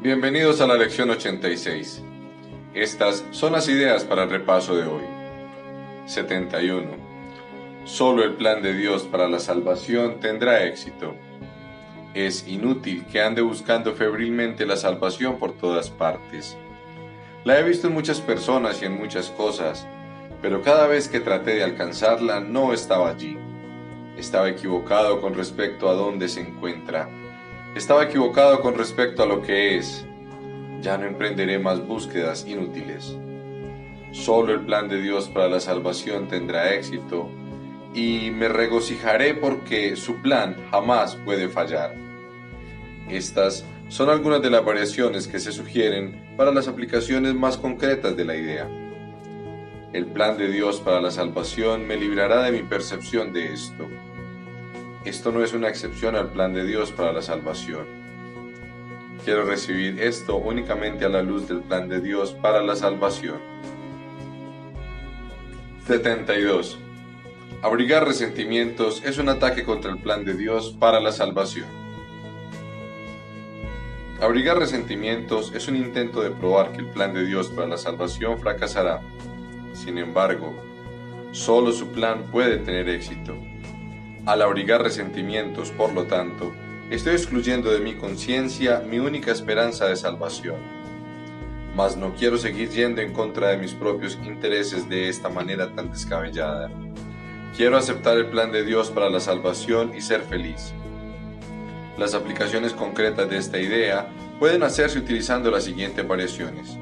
Bienvenidos a la lección 86. Estas son las ideas para el repaso de hoy. 71. Solo el plan de Dios para la salvación tendrá éxito. Es inútil que ande buscando febrilmente la salvación por todas partes. La he visto en muchas personas y en muchas cosas, pero cada vez que traté de alcanzarla no estaba allí. Estaba equivocado con respecto a dónde se encuentra estaba equivocado con respecto a lo que es. Ya no emprenderé más búsquedas inútiles. Solo el plan de Dios para la salvación tendrá éxito y me regocijaré porque su plan jamás puede fallar. Estas son algunas de las variaciones que se sugieren para las aplicaciones más concretas de la idea. El plan de Dios para la salvación me librará de mi percepción de esto esto no es una excepción al plan de Dios para la salvación. Quiero recibir esto únicamente a la luz del plan de Dios para la salvación. 72. Abrigar resentimientos es un ataque contra el plan de Dios para la salvación. Abrigar resentimientos es un intento de probar que el plan de Dios para la salvación fracasará. Sin embargo, solo su plan puede tener éxito. Al abrigar resentimientos, por lo tanto, estoy excluyendo de mi conciencia mi única esperanza de salvación. Mas no quiero seguir yendo en contra de mis propios intereses de esta manera tan descabellada. Quiero aceptar el plan de Dios para la salvación y ser feliz. Las aplicaciones concretas de esta idea pueden hacerse utilizando las siguientes variaciones.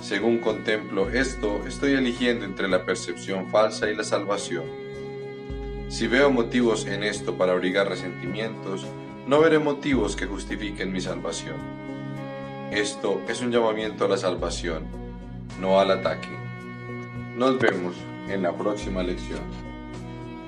Según contemplo esto, estoy eligiendo entre la percepción falsa y la salvación. Si veo motivos en esto para abrigar resentimientos, no veré motivos que justifiquen mi salvación. Esto es un llamamiento a la salvación, no al ataque. Nos vemos en la próxima lección.